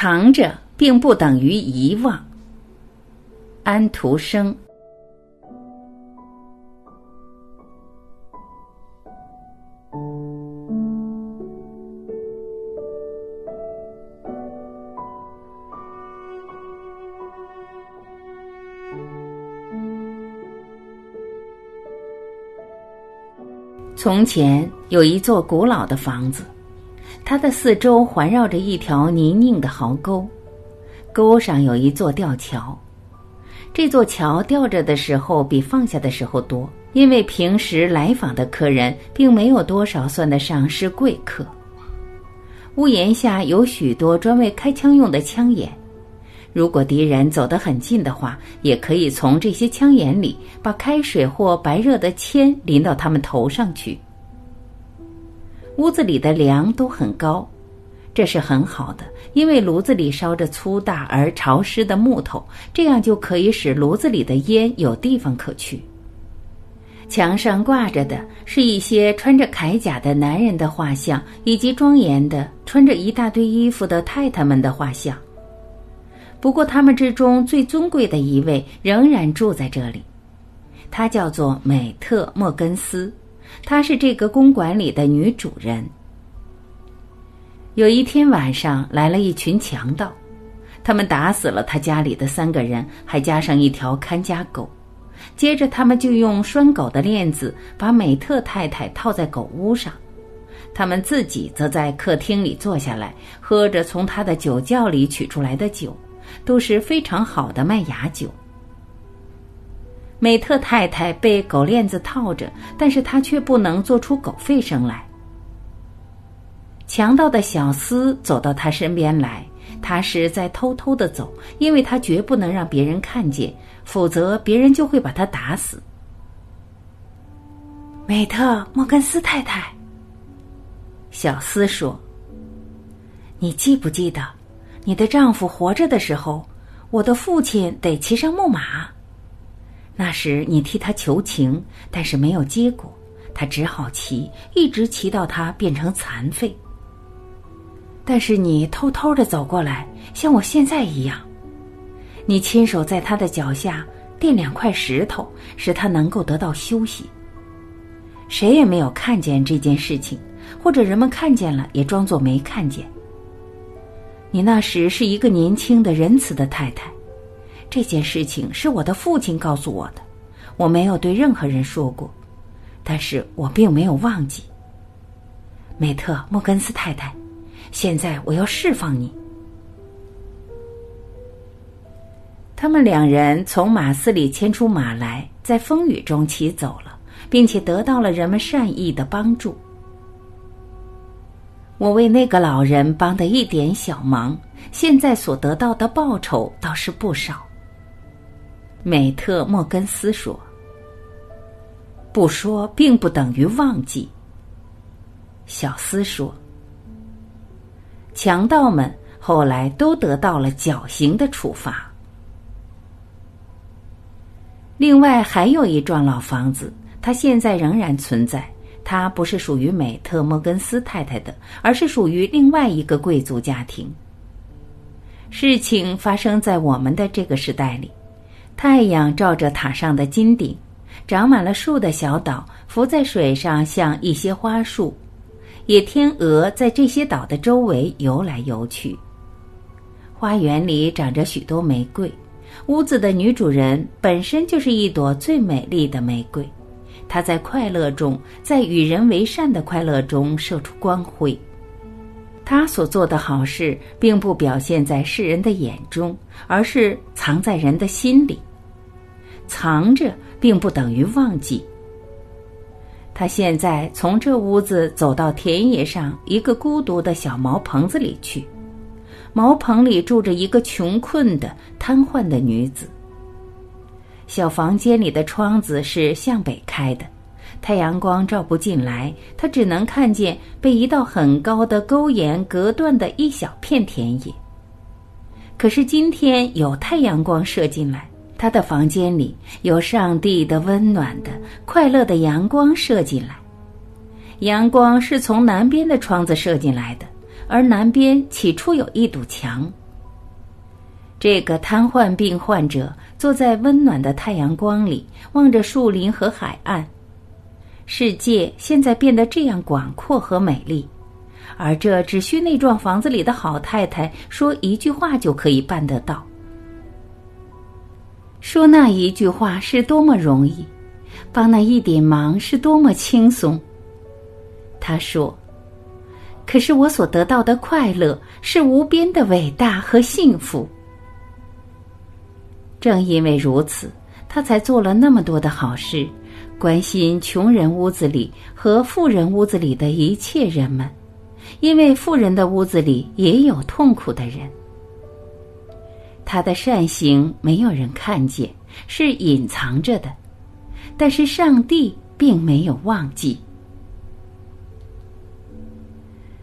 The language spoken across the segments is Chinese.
藏着并不等于遗忘。安徒生。从前有一座古老的房子。它的四周环绕着一条泥泞的壕沟，沟上有一座吊桥。这座桥吊着的时候比放下的时候多，因为平时来访的客人并没有多少算得上是贵客。屋檐下有许多专为开枪用的枪眼，如果敌人走得很近的话，也可以从这些枪眼里把开水或白热的铅淋到他们头上去。屋子里的梁都很高，这是很好的，因为炉子里烧着粗大而潮湿的木头，这样就可以使炉子里的烟有地方可去。墙上挂着的是一些穿着铠甲的男人的画像，以及庄严的穿着一大堆衣服的太太们的画像。不过，他们之中最尊贵的一位仍然住在这里，他叫做美特·莫根斯。她是这个公馆里的女主人。有一天晚上，来了一群强盗，他们打死了他家里的三个人，还加上一条看家狗。接着，他们就用拴狗的链子把美特太太套在狗屋上，他们自己则在客厅里坐下来，喝着从他的酒窖里取出来的酒，都是非常好的麦芽酒。美特太太被狗链子套着，但是她却不能做出狗吠声来。强盗的小厮走到他身边来，他是在偷偷的走，因为他绝不能让别人看见，否则别人就会把他打死。美特莫根斯太太，小厮说：“你记不记得，你的丈夫活着的时候，我的父亲得骑上木马。”那时你替他求情，但是没有结果，他只好骑，一直骑到他变成残废。但是你偷偷的走过来，像我现在一样，你亲手在他的脚下垫两块石头，使他能够得到休息。谁也没有看见这件事情，或者人们看见了也装作没看见。你那时是一个年轻的仁慈的太太。这件事情是我的父亲告诉我的，我没有对任何人说过，但是我并没有忘记。美特莫根斯太太，现在我要释放你。他们两人从马斯里牵出马来，在风雨中骑走了，并且得到了人们善意的帮助。我为那个老人帮的一点小忙，现在所得到的报酬倒是不少。美特莫根斯说：“不说并不等于忘记。”小斯说：“强盗们后来都得到了绞刑的处罚。”另外还有一幢老房子，它现在仍然存在。它不是属于美特莫根斯太太的，而是属于另外一个贵族家庭。事情发生在我们的这个时代里。太阳照着塔上的金顶，长满了树的小岛浮在水上，像一些花束。野天鹅在这些岛的周围游来游去。花园里长着许多玫瑰，屋子的女主人本身就是一朵最美丽的玫瑰。她在快乐中，在与人为善的快乐中射出光辉。她所做的好事，并不表现在世人的眼中，而是藏在人的心里。藏着并不等于忘记。他现在从这屋子走到田野上一个孤独的小茅棚子里去，茅棚里住着一个穷困的瘫痪的女子。小房间里的窗子是向北开的，太阳光照不进来，他只能看见被一道很高的沟檐隔断的一小片田野。可是今天有太阳光射进来。他的房间里有上帝的温暖的、快乐的阳光射进来，阳光是从南边的窗子射进来的，而南边起初有一堵墙，这个瘫痪病患者坐在温暖的太阳光里，望着树林和海岸。世界现在变得这样广阔和美丽，而这只需那幢房子里的好太太说一句话就可以办得到。说那一句话是多么容易，帮那一点忙是多么轻松。他说：“可是我所得到的快乐是无边的伟大和幸福。”正因为如此，他才做了那么多的好事，关心穷人屋子里和富人屋子里的一切人们，因为富人的屋子里也有痛苦的人。他的善行没有人看见，是隐藏着的，但是上帝并没有忘记。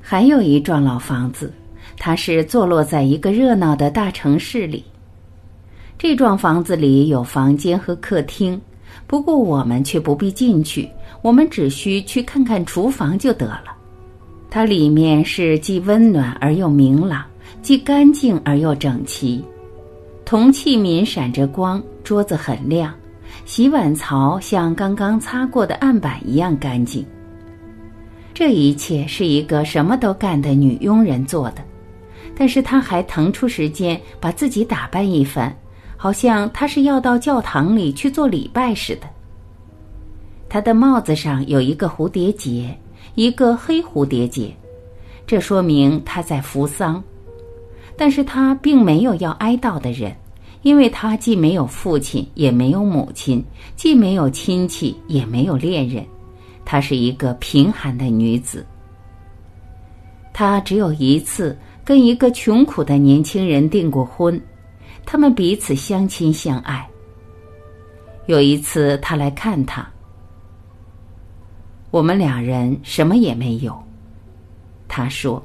还有一幢老房子，它是坐落在一个热闹的大城市里。这幢房子里有房间和客厅，不过我们却不必进去，我们只需去看看厨房就得了。它里面是既温暖而又明朗，既干净而又整齐。铜器皿闪着光，桌子很亮，洗碗槽像刚刚擦过的案板一样干净。这一切是一个什么都干的女佣人做的，但是她还腾出时间把自己打扮一番，好像她是要到教堂里去做礼拜似的。她的帽子上有一个蝴蝶结，一个黑蝴蝶结，这说明她在扶丧。但是他并没有要哀悼的人，因为他既没有父亲，也没有母亲，既没有亲戚，也没有恋人。她是一个贫寒的女子。她只有一次跟一个穷苦的年轻人订过婚，他们彼此相亲相爱。有一次他来看她，我们两人什么也没有。他说。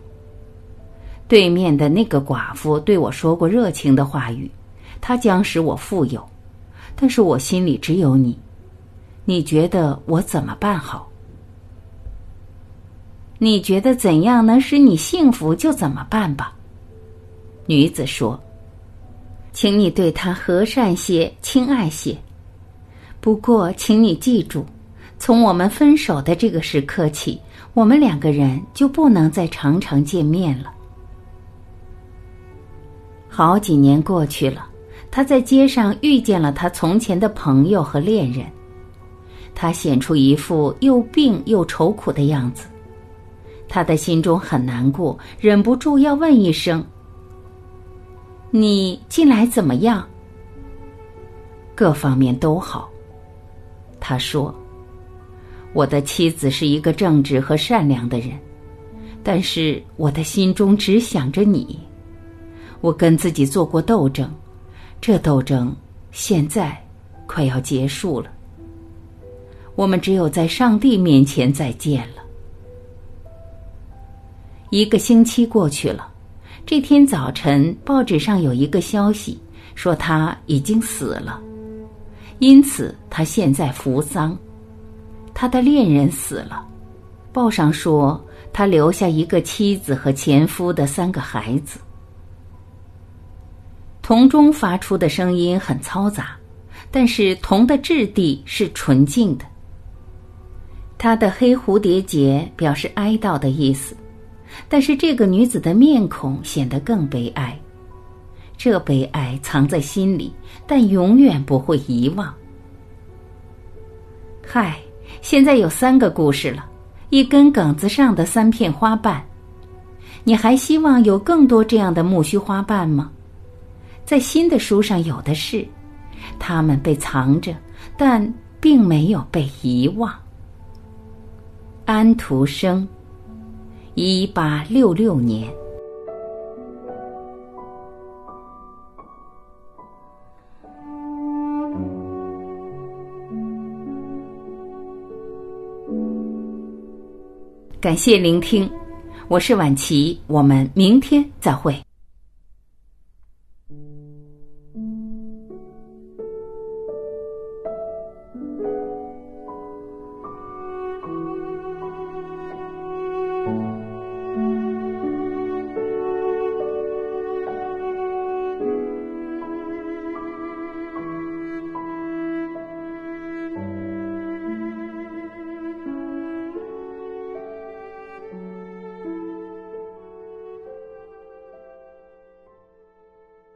对面的那个寡妇对我说过热情的话语，她将使我富有，但是我心里只有你。你觉得我怎么办好？你觉得怎样能使你幸福就怎么办吧。女子说：“请你对他和善些，亲爱些。不过，请你记住，从我们分手的这个时刻起，我们两个人就不能再常常见面了。”好几年过去了，他在街上遇见了他从前的朋友和恋人，他显出一副又病又愁苦的样子，他的心中很难过，忍不住要问一声：“你近来怎么样？”各方面都好，他说：“我的妻子是一个正直和善良的人，但是我的心中只想着你。”我跟自己做过斗争，这斗争现在快要结束了。我们只有在上帝面前再见了。一个星期过去了，这天早晨报纸上有一个消息，说他已经死了，因此他现在扶丧。他的恋人死了，报上说他留下一个妻子和前夫的三个孩子。铜中发出的声音很嘈杂，但是铜的质地是纯净的。它的黑蝴蝶结表示哀悼的意思，但是这个女子的面孔显得更悲哀。这悲哀藏在心里，但永远不会遗忘。嗨，现在有三个故事了，一根梗子上的三片花瓣。你还希望有更多这样的木须花瓣吗？在新的书上有的是，它们被藏着，但并没有被遗忘。安徒生，一八六六年。感谢聆听，我是晚琪，我们明天再会。